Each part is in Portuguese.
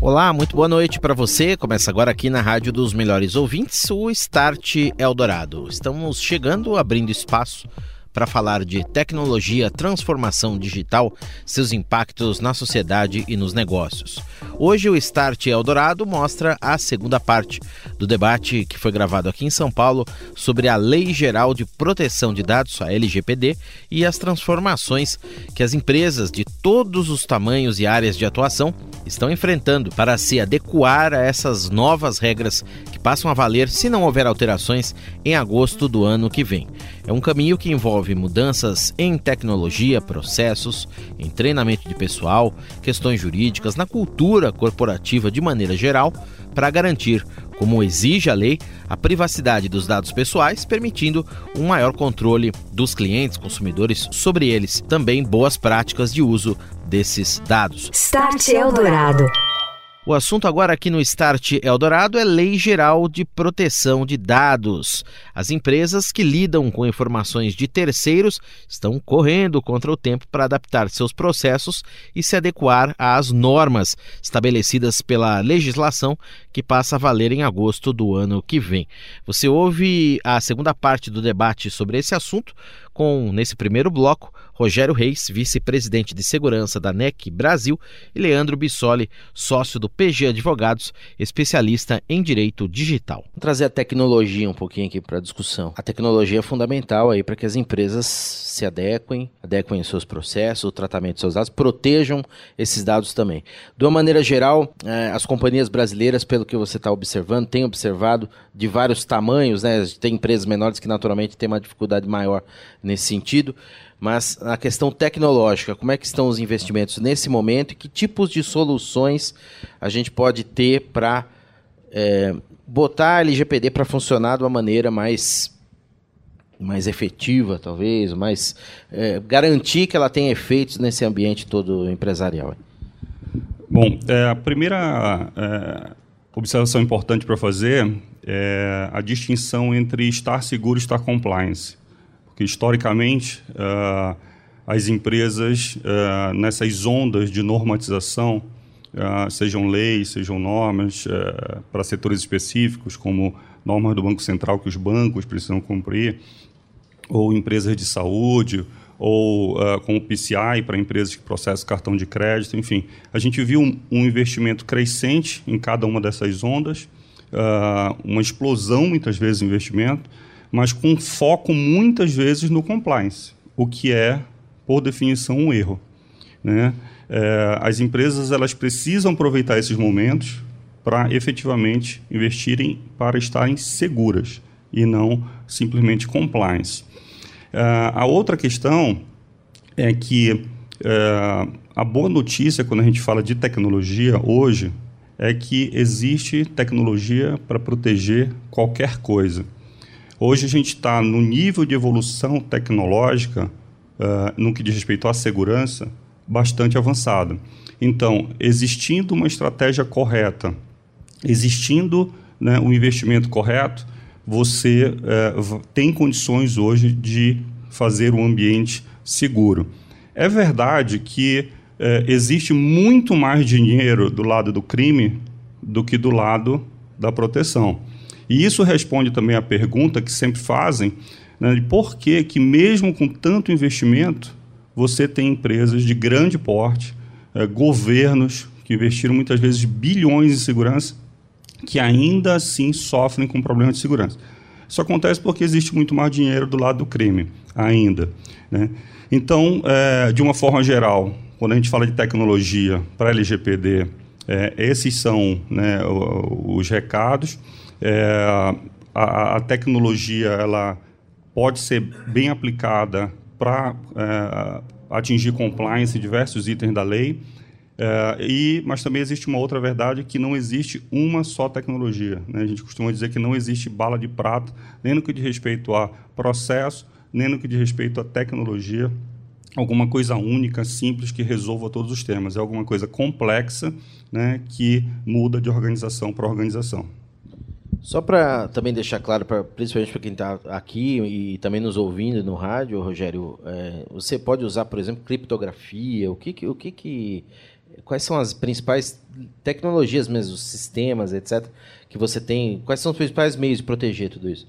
Olá, muito boa noite para você. Começa agora aqui na Rádio dos Melhores Ouvintes, o Start Eldorado. Estamos chegando, abrindo espaço para falar de tecnologia, transformação digital, seus impactos na sociedade e nos negócios. Hoje o Start Eldorado mostra a segunda parte do debate que foi gravado aqui em São Paulo sobre a Lei Geral de Proteção de Dados, a LGPD, e as transformações que as empresas de todos os tamanhos e áreas de atuação estão enfrentando para se adequar a essas novas regras que passam a valer se não houver alterações em agosto do ano que vem. É um caminho que envolve mudanças em tecnologia, processos, em treinamento de pessoal, questões jurídicas, na cultura corporativa de maneira geral, para garantir, como exige a lei, a privacidade dos dados pessoais, permitindo um maior controle dos clientes, consumidores sobre eles. Também boas práticas de uso desses dados. Start Eldorado. O assunto agora aqui no Start Eldorado é Lei Geral de Proteção de Dados. As empresas que lidam com informações de terceiros estão correndo contra o tempo para adaptar seus processos e se adequar às normas estabelecidas pela legislação que passa a valer em agosto do ano que vem. Você ouve a segunda parte do debate sobre esse assunto com, nesse primeiro bloco, Rogério Reis, vice-presidente de segurança da NEC Brasil, e Leandro Bissoli, sócio do PG Advogados, especialista em direito digital. Vou trazer a tecnologia um pouquinho aqui para a discussão. A tecnologia é fundamental aí para que as empresas se adequem, adequem seus processos, o tratamento de seus dados, protejam esses dados também. De uma maneira geral, eh, as companhias brasileiras, pelo que você está observando, têm observado de vários tamanhos, né? Tem empresas menores que naturalmente têm uma dificuldade maior nesse sentido. Mas na questão tecnológica, como é que estão os investimentos nesse momento e que tipos de soluções a gente pode ter para é, botar a LGPD para funcionar de uma maneira mais mais efetiva, talvez, mais é, garantir que ela tenha efeitos nesse ambiente todo empresarial. Bom, é, a primeira é, observação importante para fazer é a distinção entre estar seguro e estar compliance que historicamente uh, as empresas uh, nessas ondas de normatização, uh, sejam leis, sejam normas para setores específicos, como normas do Banco Central que os bancos precisam cumprir, ou empresas de saúde, ou uh, com o PCI para empresas que processam cartão de crédito, enfim. A gente viu um, um investimento crescente em cada uma dessas ondas, uh, uma explosão, muitas vezes, de investimento, mas com foco muitas vezes no compliance, o que é, por definição, um erro. Né? É, as empresas elas precisam aproveitar esses momentos para efetivamente investirem para estarem seguras e não simplesmente compliance. É, a outra questão é que é, a boa notícia quando a gente fala de tecnologia hoje é que existe tecnologia para proteger qualquer coisa. Hoje a gente está no nível de evolução tecnológica, uh, no que diz respeito à segurança, bastante avançado. Então, existindo uma estratégia correta, existindo né, um investimento correto, você uh, tem condições hoje de fazer um ambiente seguro. É verdade que uh, existe muito mais dinheiro do lado do crime do que do lado da proteção. E isso responde também à pergunta que sempre fazem, né, de por que, que mesmo com tanto investimento, você tem empresas de grande porte, é, governos que investiram muitas vezes bilhões em segurança, que ainda assim sofrem com problemas de segurança. Isso acontece porque existe muito mais dinheiro do lado do crime, ainda. Né? Então, é, de uma forma geral, quando a gente fala de tecnologia para LGPD, é, esses são né, os recados. É, a, a, tecnologia ela pode ser bem aplicada para é, atingir compliance diversos itens da lei. É, e, mas também existe uma outra verdade que não existe uma só tecnologia. Né? A gente costuma dizer que não existe bala de prata, nem no que diz respeito a processo, nem no que diz respeito à tecnologia, alguma coisa única, simples, que resolva todos os temas. É alguma coisa complexa né, que muda de organização para organização. Só para também deixar claro, pra, principalmente para quem está aqui e também nos ouvindo no rádio, Rogério, é, você pode usar, por exemplo, criptografia. O que, o que, que quais são as principais tecnologias mesmo, sistemas, etc., que você tem? Quais são os principais meios de proteger tudo isso?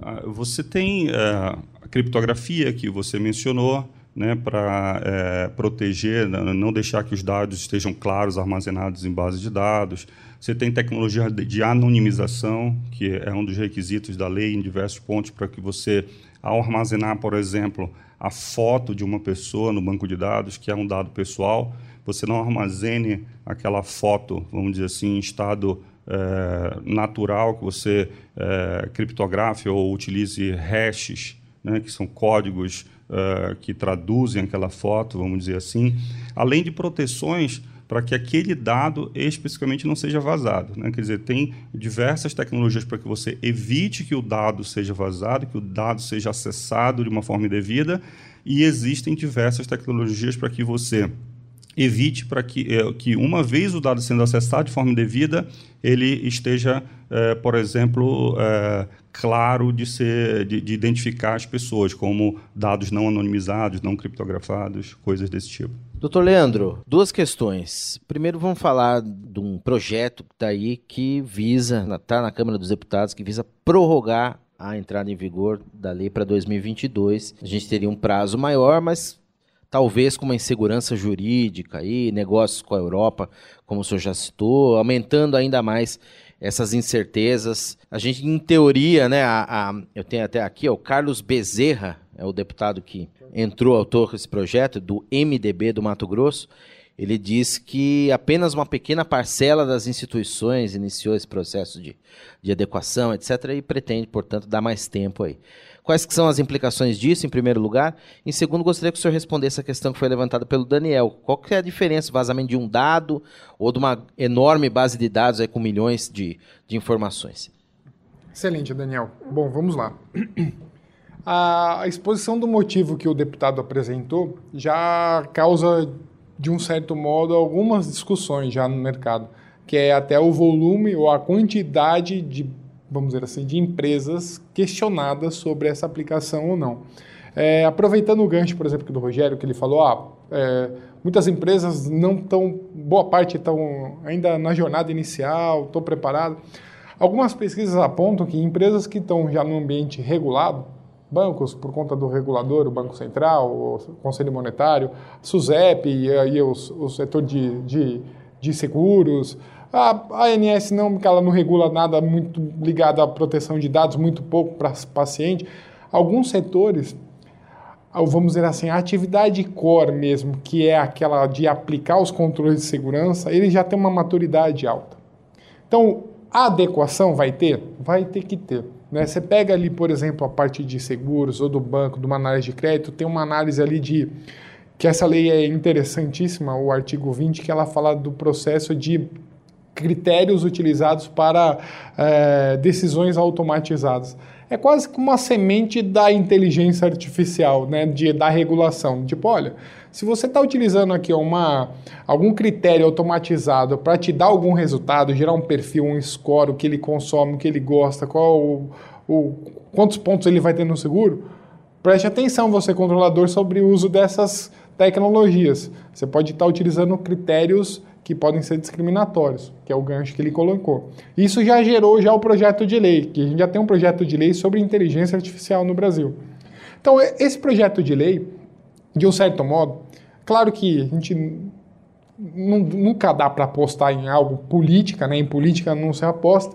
Ah, você tem uh, a criptografia que você mencionou, né, para é, proteger, não deixar que os dados estejam claros armazenados em base de dados. Você tem tecnologia de anonimização, que é um dos requisitos da lei em diversos pontos para que você, ao armazenar, por exemplo, a foto de uma pessoa no banco de dados, que é um dado pessoal, você não armazene aquela foto, vamos dizer assim, em estado é, natural, que você é, criptografe ou utilize hashes, né, que são códigos uh, que traduzem aquela foto, vamos dizer assim, além de proteções para que aquele dado especificamente não seja vazado. Né? Quer dizer, tem diversas tecnologias para que você evite que o dado seja vazado, que o dado seja acessado de uma forma indevida, e existem diversas tecnologias para que você evite para que, eh, que, uma vez o dado sendo acessado de forma indevida, ele esteja, eh, por exemplo, eh, claro de, ser, de, de, identificar as pessoas como dados não anonimizados, não criptografados, coisas desse tipo. Doutor Leandro, duas questões. Primeiro vamos falar de um projeto que está aí que visa, está na Câmara dos Deputados, que visa prorrogar a entrada em vigor da lei para 2022. A gente teria um prazo maior, mas talvez com uma insegurança jurídica e negócios com a Europa, como o senhor já citou, aumentando ainda mais essas incertezas. A gente, em teoria, né, a, a, eu tenho até aqui, ó, o Carlos Bezerra, é o deputado que entrou autor desse projeto, do MDB do Mato Grosso, ele diz que apenas uma pequena parcela das instituições iniciou esse processo de, de adequação, etc., e pretende, portanto, dar mais tempo aí. Quais que são as implicações disso, em primeiro lugar? Em segundo, gostaria que o senhor respondesse a questão que foi levantada pelo Daniel. Qual que é a diferença, vazamento de um dado ou de uma enorme base de dados aí com milhões de, de informações? Excelente, Daniel. Bom, vamos lá. A exposição do motivo que o deputado apresentou já causa, de um certo modo, algumas discussões já no mercado, que é até o volume ou a quantidade de vamos dizer assim, de empresas questionadas sobre essa aplicação ou não. É, aproveitando o gancho, por exemplo, do Rogério, que ele falou, ah, é, muitas empresas não estão, boa parte estão ainda na jornada inicial, estão preparadas. Algumas pesquisas apontam que empresas que estão já no ambiente regulado, bancos, por conta do regulador, o Banco Central, o Conselho Monetário, SUSEP e, e o, o setor de, de, de seguros, a ANS não, porque ela não regula nada muito ligado à proteção de dados, muito pouco para paciente. Alguns setores, vamos dizer assim, a atividade core mesmo, que é aquela de aplicar os controles de segurança, ele já tem uma maturidade alta. Então, a adequação vai ter? Vai ter que ter. Né? Você pega ali, por exemplo, a parte de seguros ou do banco, de uma análise de crédito, tem uma análise ali de que essa lei é interessantíssima, o artigo 20, que ela fala do processo de critérios utilizados para é, decisões automatizadas. É quase como uma semente da inteligência artificial, né, de, da regulação. Tipo, olha, se você está utilizando aqui uma, algum critério automatizado para te dar algum resultado, gerar um perfil, um score, o que ele consome, o que ele gosta, qual o, o, quantos pontos ele vai ter no seguro, preste atenção, você controlador, sobre o uso dessas tecnologias. Você pode estar tá utilizando critérios que podem ser discriminatórios, que é o gancho que ele colocou. Isso já gerou já o projeto de lei, que a gente já tem um projeto de lei sobre inteligência artificial no Brasil. Então, esse projeto de lei, de um certo modo, claro que a gente nunca dá para apostar em algo política, né? em política não se aposta,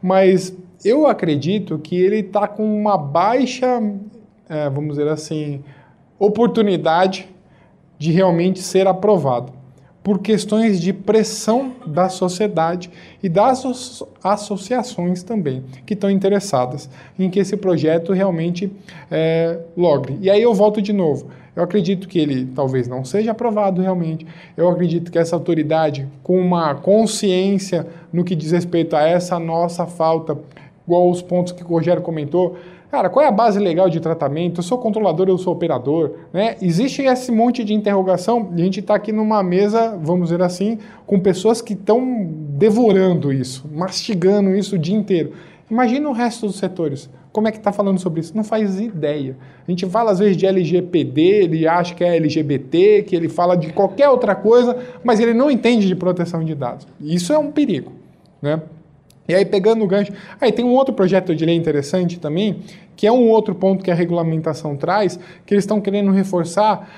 mas eu acredito que ele está com uma baixa, é, vamos dizer assim, oportunidade de realmente ser aprovado. por questões de pressão da sociedade e das associações também, que estão interessadas em que esse projeto realmente é, logre. E aí eu volto de novo. Eu acredito que ele talvez não seja aprovado realmente. Eu acredito que essa autoridade, com uma consciência no que diz respeito a essa nossa falta, igual os pontos que o Rogério comentou, Cara, qual é a base legal de tratamento? Eu sou controlador, eu sou operador, né? Existe esse monte de interrogação e a gente está aqui numa mesa, vamos dizer assim, com pessoas que estão devorando isso, mastigando isso o dia inteiro. Imagina o resto dos setores. Como é que está falando sobre isso? Não faz ideia. A gente fala às vezes de LGPD, ele acha que é LGBT, que ele fala de qualquer outra coisa, mas ele não entende de proteção de dados. Isso é um perigo, né? E aí, pegando o gancho. Aí tem um outro projeto de lei interessante também, que é um outro ponto que a regulamentação traz, que eles estão querendo reforçar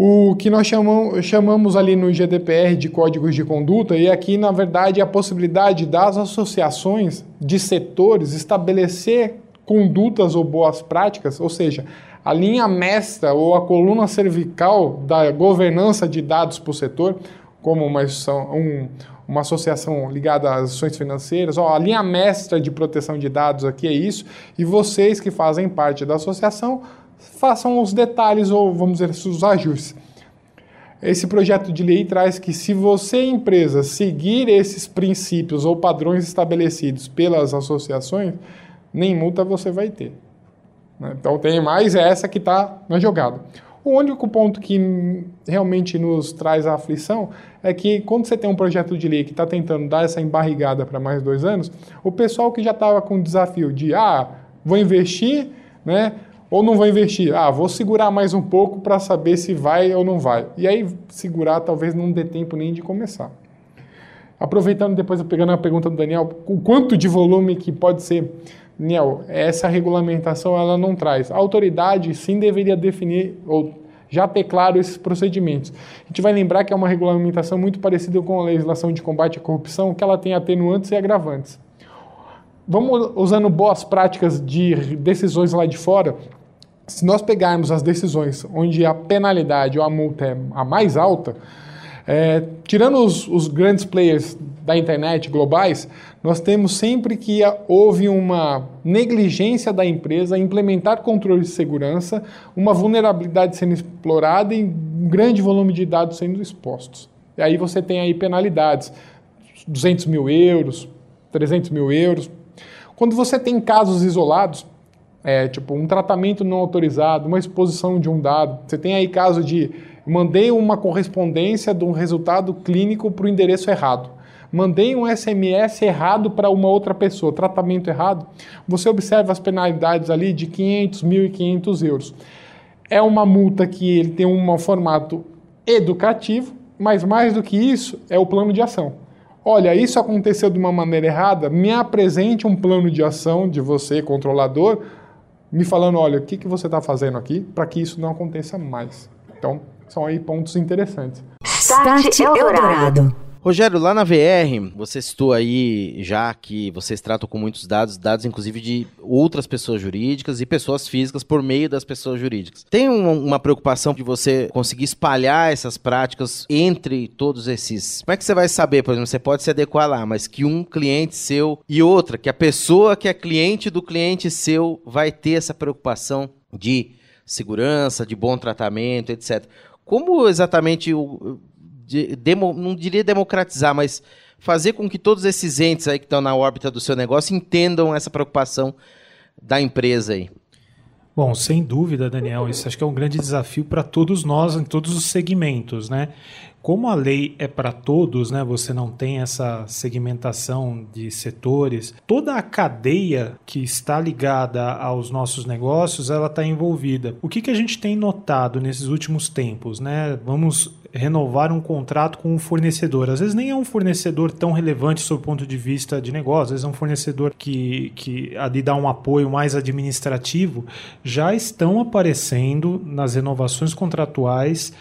o que nós chamamos, chamamos ali no GDPR de códigos de conduta, e aqui, na verdade, é a possibilidade das associações de setores estabelecer condutas ou boas práticas, ou seja, a linha mestra ou a coluna cervical da governança de dados o setor, como uma, um, uma associação ligada às ações financeiras, ó, a linha mestra de proteção de dados aqui é isso, e vocês que fazem parte da associação façam os detalhes ou, vamos dizer, os ajustes. Esse projeto de lei traz que se você, empresa, seguir esses princípios ou padrões estabelecidos pelas associações, nem multa você vai ter. Né? Então tem mais essa que está na jogada. O único ponto que realmente nos traz a aflição é que quando você tem um projeto de lei que está tentando dar essa embarrigada para mais dois anos, o pessoal que já estava com o desafio de ah, vou investir, né? Ou não vou investir, ah, vou segurar mais um pouco para saber se vai ou não vai. E aí segurar talvez não dê tempo nem de começar. Aproveitando depois, pegando a pergunta do Daniel, o quanto de volume que pode ser Niel, essa regulamentação ela não traz. A autoridade sim deveria definir ou já ter claro esses procedimentos. A gente vai lembrar que é uma regulamentação muito parecida com a legislação de combate à corrupção, que ela tem atenuantes e agravantes. Vamos usando boas práticas de decisões lá de fora. Se nós pegarmos as decisões onde a penalidade ou a multa é a mais alta, é, tirando os, os, grandes players da internet globais, nós temos sempre que houve uma negligência da empresa em implementar controles de segurança, uma vulnerabilidade sendo explorada e um grande volume de dados sendo expostos. E aí você tem aí penalidades, 200 mil euros, 300 mil euros. Quando você tem casos isolados, é, tipo um tratamento não autorizado, uma exposição de um dado, você tem aí caso de Mandei uma correspondência de um resultado clínico para o endereço errado. Mandei um SMS errado para uma outra pessoa, tratamento errado. Você observa as penalidades ali de 500, 1.500 euros. É uma multa que ele tem um formato educativo, mas mais do que isso, é o plano de ação. Olha, isso aconteceu de uma maneira errada, me apresente um plano de ação de você, controlador, me falando, olha, o que, que você está fazendo aqui para que isso não aconteça mais. Então, são aí pontos interessantes. Start Eldorado. Rogério, lá na VR, você citou aí já que vocês tratam com muitos dados, dados inclusive de outras pessoas jurídicas e pessoas físicas por meio das pessoas jurídicas. Tem uma, uma preocupação de você conseguir espalhar essas práticas entre todos esses. Como é que você vai saber, por exemplo, você pode se adequar lá, mas que um cliente seu e outra, que a pessoa que é cliente do cliente seu vai ter essa preocupação de segurança, de bom tratamento, etc. Como exatamente o de, demo, não diria democratizar, mas fazer com que todos esses entes aí que estão na órbita do seu negócio entendam essa preocupação da empresa aí? Bom, sem dúvida, Daniel, isso acho que é um grande desafio para todos nós em todos os segmentos, né? Como a lei é para todos, né? Você não tem essa segmentação de setores. Toda a cadeia que está ligada aos nossos negócios, ela está envolvida. O que, que a gente tem notado nesses últimos tempos, né? Vamos renovar um contrato com um fornecedor. Às vezes nem é um fornecedor tão relevante sob o ponto de vista de negócio, às vezes é um fornecedor que, que ali dá um apoio mais administrativo. Já estão aparecendo nas renovações contratuais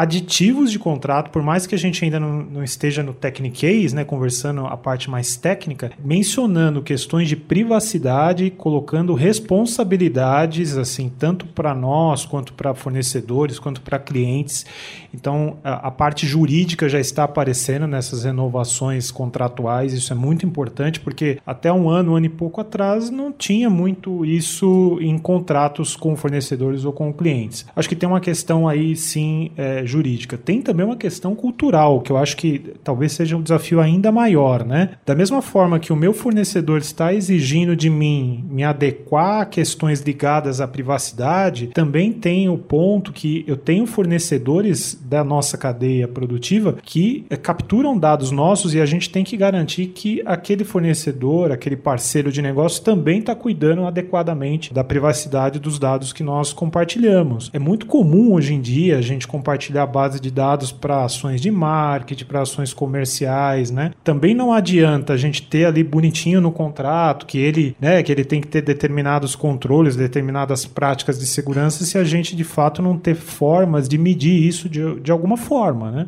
aditivos de contrato, por mais que a gente ainda não, não esteja no techniquez, né, conversando a parte mais técnica, mencionando questões de privacidade, colocando responsabilidades, assim, tanto para nós, quanto para fornecedores, quanto para clientes. Então, a, a, parte jurídica já está aparecendo nessas renovações contratuais, isso é muito importante, porque até um ano, um ano e pouco atrás, não tinha muito isso em contratos com fornecedores ou com clientes. Acho que tem uma questão aí, sim, é, jurídica. Tem também uma questão cultural, que eu acho que talvez seja um desafio ainda maior, né? Da mesma forma que o meu fornecedor está exigindo de mim me adequar a questões ligadas à privacidade, também tem o ponto que eu tenho fornecedores da nossa cadeia produtiva que é, capturam dados nossos e a gente tem que garantir que aquele fornecedor, aquele parceiro de negócio também está cuidando adequadamente da privacidade dos dados que nós compartilhamos. É muito comum hoje em dia a gente compartilhar a base de dados para ações de marketing, para ações comerciais, né? Também não adianta a gente ter ali bonitinho no contrato que ele, né, que ele tem que ter determinados controles, determinadas práticas de segurança se a gente de fato não ter formas de medir isso de, de alguma forma, né?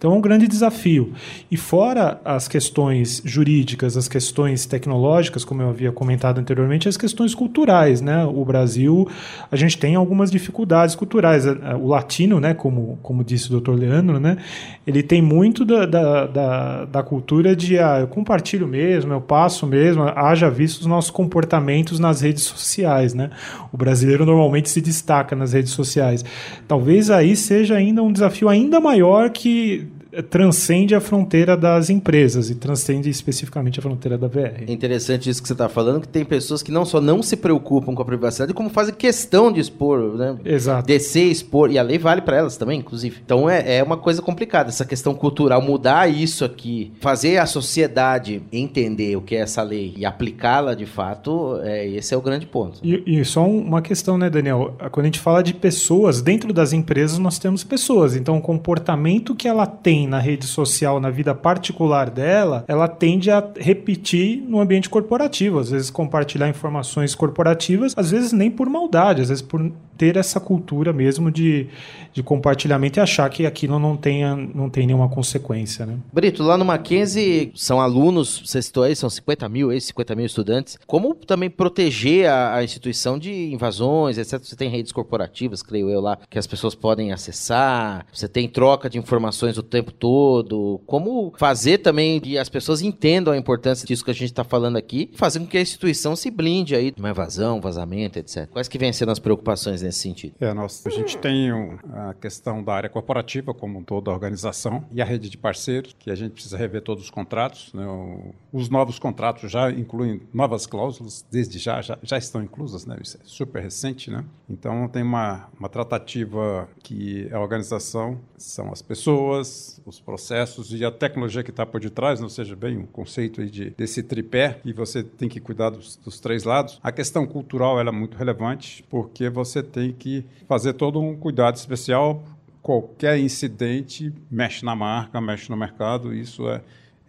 Então é um grande desafio. E fora as questões jurídicas, as questões tecnológicas, como eu havia comentado anteriormente, as questões culturais, né? O Brasil, a gente tem algumas dificuldades culturais. O latino, né, como, como disse o Dr. Leandro, né, ele tem muito da, da, da, da cultura de ah, eu compartilho mesmo, eu passo mesmo, haja visto os nossos comportamentos nas redes sociais, né? O brasileiro normalmente se destaca nas redes sociais. Talvez aí seja ainda um desafio ainda maior que transcende a fronteira das empresas e transcende especificamente a fronteira da VR. É interessante isso que você está falando, que tem pessoas que não só não se preocupam com a privacidade, como fazem questão de expor, né? Exato. Descer, expor, e a lei vale para elas também, inclusive. Então é, é uma coisa complicada, essa questão cultural, mudar isso aqui, fazer a sociedade entender o que é essa lei e aplicá-la de fato, é, esse é o grande ponto. E, e só uma questão, né, Daniel? Quando a gente fala de pessoas, dentro das empresas nós temos pessoas, então o comportamento que ela tem tem na rede social, na vida particular dela, ela tende a repetir no ambiente corporativo. Às vezes compartilhar informações corporativas, às vezes nem por maldade, às vezes por ter essa cultura mesmo de, de compartilhamento e achar que aquilo não, tenha, não tem nenhuma consequência. Né? Brito, lá no Mackenzie são alunos, você citou aí, são 50 mil, 50 mil estudantes. Como também proteger a, a, instituição de invasões, etc? Você tem redes corporativas, creio eu lá, que as pessoas podem acessar, você tem troca de informações o tempo todo. Como fazer também que as pessoas entendam a importância disso que a gente está falando aqui, fazer com que a instituição se blinde aí de uma invasão, vazamento, etc. Quais que vêm sendo as preocupações nesse sentido? É, nós, a gente tem a questão da área corporativa como um todo da organização e a rede de parceiros, que a gente precisa rever todos os contratos. Né? Os novos contratos já incluem novas cláusulas, desde já, já, já estão inclusas, né? Isso é super recente, né? Então tem uma, uma tratativa que a organização são as pessoas, os processos e a tecnologia que está por detrás, não seja bem um conceito de, desse tripé, e você tem que cuidar dos, dos três lados. A questão cultural é muito relevante, porque você tem que fazer todo um cuidado especial. Qualquer incidente mexe na marca, mexe no mercado, isso é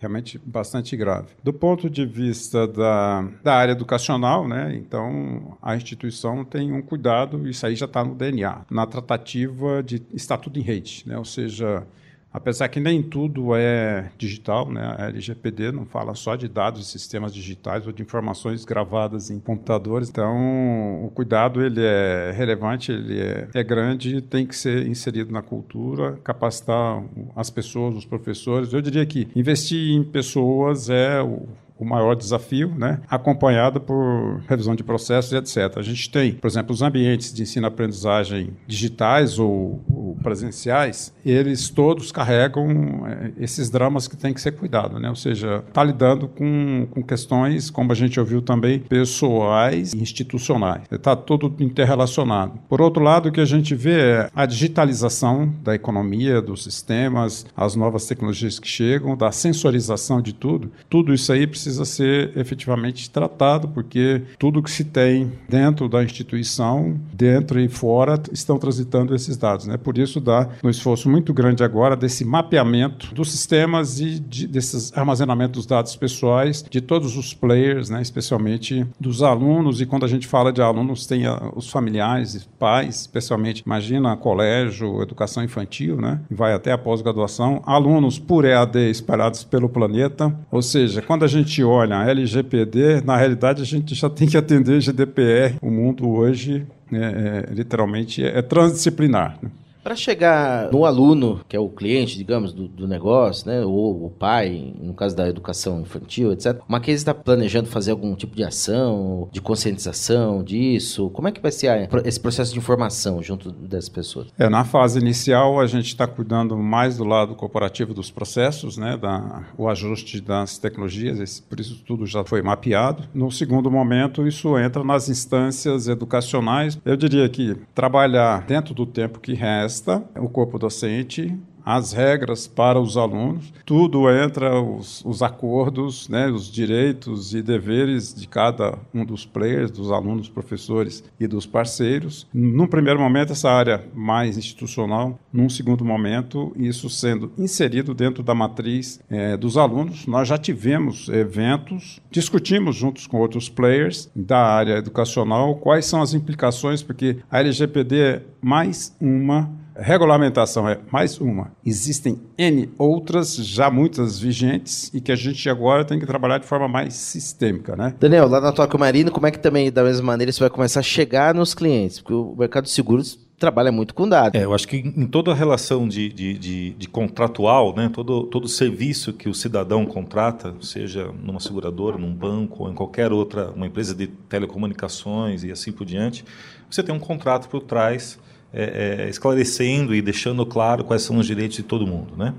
realmente bastante grave. Do ponto de vista da, da área educacional, né, então a instituição tem um cuidado, isso aí já está no DNA, na tratativa de estar tudo em rede, né, ou seja, Apesar que nem tudo é digital, né? A LGPD não fala só de dados e sistemas digitais ou de informações gravadas em computadores. Então, o cuidado ele é relevante, ele é, é grande, tem que ser inserido na cultura, capacitar as pessoas, os professores. Eu diria que investir em pessoas é o, o maior desafio, né? acompanhado por revisão de processos etc. A gente tem, por exemplo, os ambientes de ensino-aprendizagem digitais ou, presenciais, eles todos carregam é, esses dramas que tem que ser cuidado, né? ou seja, está lidando com, com questões, como a gente ouviu também, pessoais e institucionais. Está tudo interrelacionado. Por outro lado, o que a gente vê é a digitalização da economia, dos sistemas, as novas tecnologias que chegam, da sensorização de tudo. Tudo isso aí precisa ser efetivamente tratado, porque tudo que se tem dentro da instituição, dentro e fora, estão transitando esses dados. Né? Por isso dá um esforço muito grande agora desse mapeamento dos sistemas e de, desses armazenamento dos dados pessoais de todos os players, né, especialmente dos alunos. E quando a gente fala de alunos, tem a, os familiares, pais, especialmente, imagina colégio, educação infantil, né, e vai até a pós-graduação, alunos por EAD espalhados pelo planeta. Ou seja, quando a gente olha a LGPD, na realidade a gente já tem que atender GDPR. O mundo hoje é, é, literalmente é transdisciplinar. Né? Para chegar no aluno, que é o cliente, digamos, do, do, negócio, né, ou o pai, no caso da educação infantil, etc., uma Mackenzie está planejando fazer algum tipo de ação, de conscientização disso? Como é que vai ser esse processo de informação junto dessas pessoas? É, na fase inicial, a gente está cuidando mais do lado corporativo dos processos, né, da, o ajuste das tecnologias, esse, por isso tudo já foi mapeado. No segundo momento, isso entra nas instâncias educacionais. Eu diria que trabalhar dentro do tempo que resta, o corpo docente as regras para os alunos, tudo entra os, os acordos, né, os direitos e deveres de cada um dos players, dos alunos, professores e dos parceiros. Num primeiro momento, essa área mais institucional, num segundo momento, isso sendo inserido dentro da matriz é, dos alunos. Nós já tivemos eventos, discutimos juntos com outros players da área educacional quais são as implicações, porque a LGPD é mais uma Regulamentação é mais uma. Existem N outras, já muitas vigentes, e que a gente agora tem que trabalhar de forma mais sistêmica, né? Daniel, lá na Tóquio Marino, como é que também, da mesma maneira, isso vai começar a chegar nos clientes? Porque o mercado de seguros trabalha muito com dados. É, eu acho que em toda a relação de, de, de, de, contratual, né, todo, todo serviço que o cidadão contrata, seja numa seguradora, num banco ou em qualquer outra, uma empresa de telecomunicações e assim por diante, você tem um contrato por trás é, é, esclarecendo e deixando claro quais são os direitos de todo mundo. Né?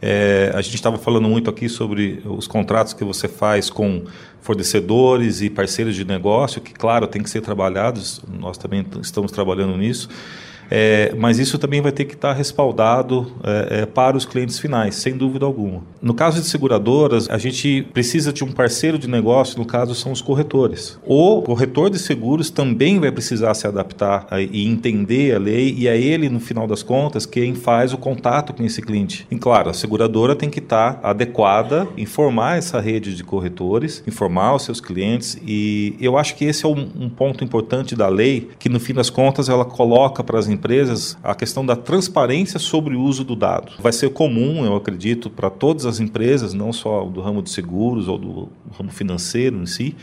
É, a gente estava falando muito aqui sobre os contratos que você faz com fornecedores e parceiros de negócio, que, claro, tem que ser trabalhados, nós também estamos trabalhando nisso. É, mas isso também vai ter que estar respaldado é, é, para os clientes finais, sem dúvida alguma. No caso de seguradoras, a gente precisa de um parceiro de negócio, no caso são os corretores. O corretor de seguros também vai precisar se adaptar a, e entender a lei, e é ele, no final das contas, quem faz o contato com esse cliente. E claro, a seguradora tem que estar adequada, informar essa rede de corretores, informar os seus clientes, e eu acho que esse é um, um ponto importante da lei, que no fim das contas ela coloca para as empresas empresas a questão da transparência sobre o uso do dado. Vai ser comum, eu acredito, para todas as empresas, não só do ramo de seguros ou do ramo financeiro em si,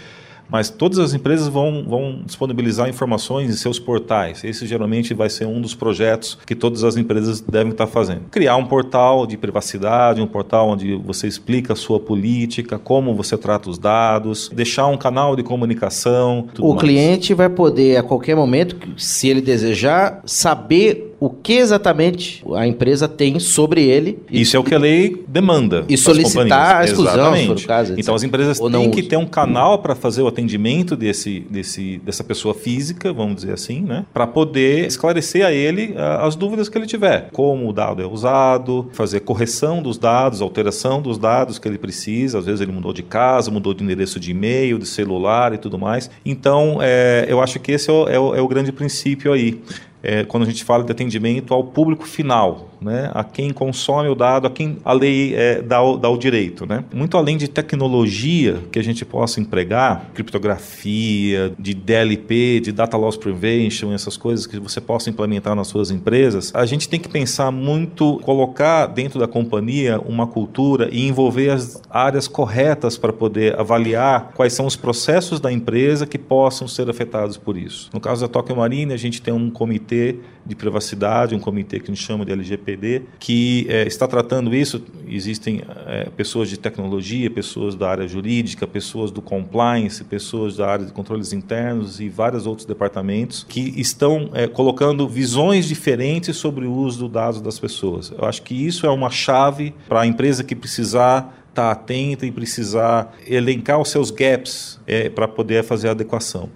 mas todas as empresas vão, vão disponibilizar informações em seus portais. Esse geralmente vai ser um dos projetos que todas as empresas devem estar fazendo. Criar um portal de privacidade, um portal onde você explica a sua política, como você trata os dados, deixar um canal de comunicação. o mais. cliente vai poder, a qualquer momento, se ele desejar, saber o que exatamente a empresa tem sobre ele. Isso é o que a lei demanda. E solicitar a exclusão, Exatamente. Caso, então as empresas têm que ter um canal para fazer o atendimento desse, desse, dessa pessoa física, vamos dizer assim, né? para poder esclarecer a ele uh, as dúvidas que ele tiver. Como o dado é usado, fazer correção dos dados, alteração dos dados que ele precisa. Às vezes ele mudou de casa, mudou de endereço de e-mail, de celular e tudo mais. Então, é, eu acho que esse é o, é o, é o grande princípio aí é, quando a gente fala de atendimento ao público final, né, a quem consome o dado, a quem a lei é, dá, o, dá o direito. Né? Muito além de tecnologia que a gente possa empregar, criptografia, de DLP, de Data Loss Prevention, essas coisas que você possa implementar nas suas empresas, a gente tem que pensar muito, colocar dentro da companhia uma cultura e envolver as áreas corretas para poder avaliar quais são os processos da empresa que possam ser afetados por isso. No caso da Tokyo Marine, a gente tem um comitê comitê de privacidade, um comitê que a gente chama de LGPD, que é, está tratando isso. Existem é, pessoas de tecnologia, pessoas da área jurídica, pessoas do compliance, pessoas da área de controles internos e vários outros departamentos que estão é, colocando visões diferentes sobre o uso dos dados das pessoas. Eu acho que isso é uma chave para a empresa que precisar estar atenta e precisar elencar os seus gaps é, para poder fazer a adequação.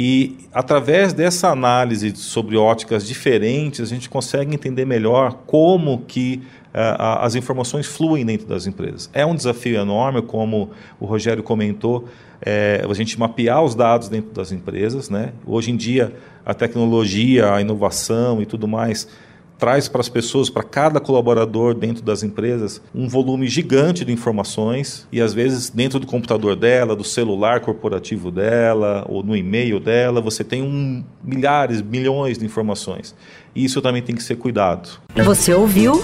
E através dessa análise sobre óticas diferentes, a gente consegue entender melhor como que uh, as informações fluem dentro das empresas. É um desafio enorme, como o Rogério comentou, é, a gente mapear os dados dentro das empresas. Né? Hoje em dia, a tecnologia, a inovação e tudo mais traz para as pessoas, para cada colaborador dentro das empresas, um volume gigante de informações e às vezes dentro do computador dela, do celular corporativo dela ou no e-mail dela, você tem um, milhares, milhões de informações. E isso também tem que ser cuidado. Você ouviu?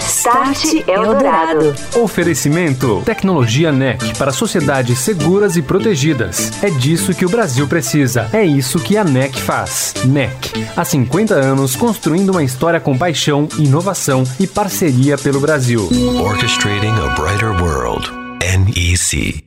Start Eldorado. Oferecimento: Tecnologia NEC para sociedades seguras e protegidas. É disso que o Brasil precisa. É isso que a NEC faz. NEC. Há 50 anos construindo uma história com paixão, inovação e parceria pelo Brasil. Orchestrating a Brighter World. NEC.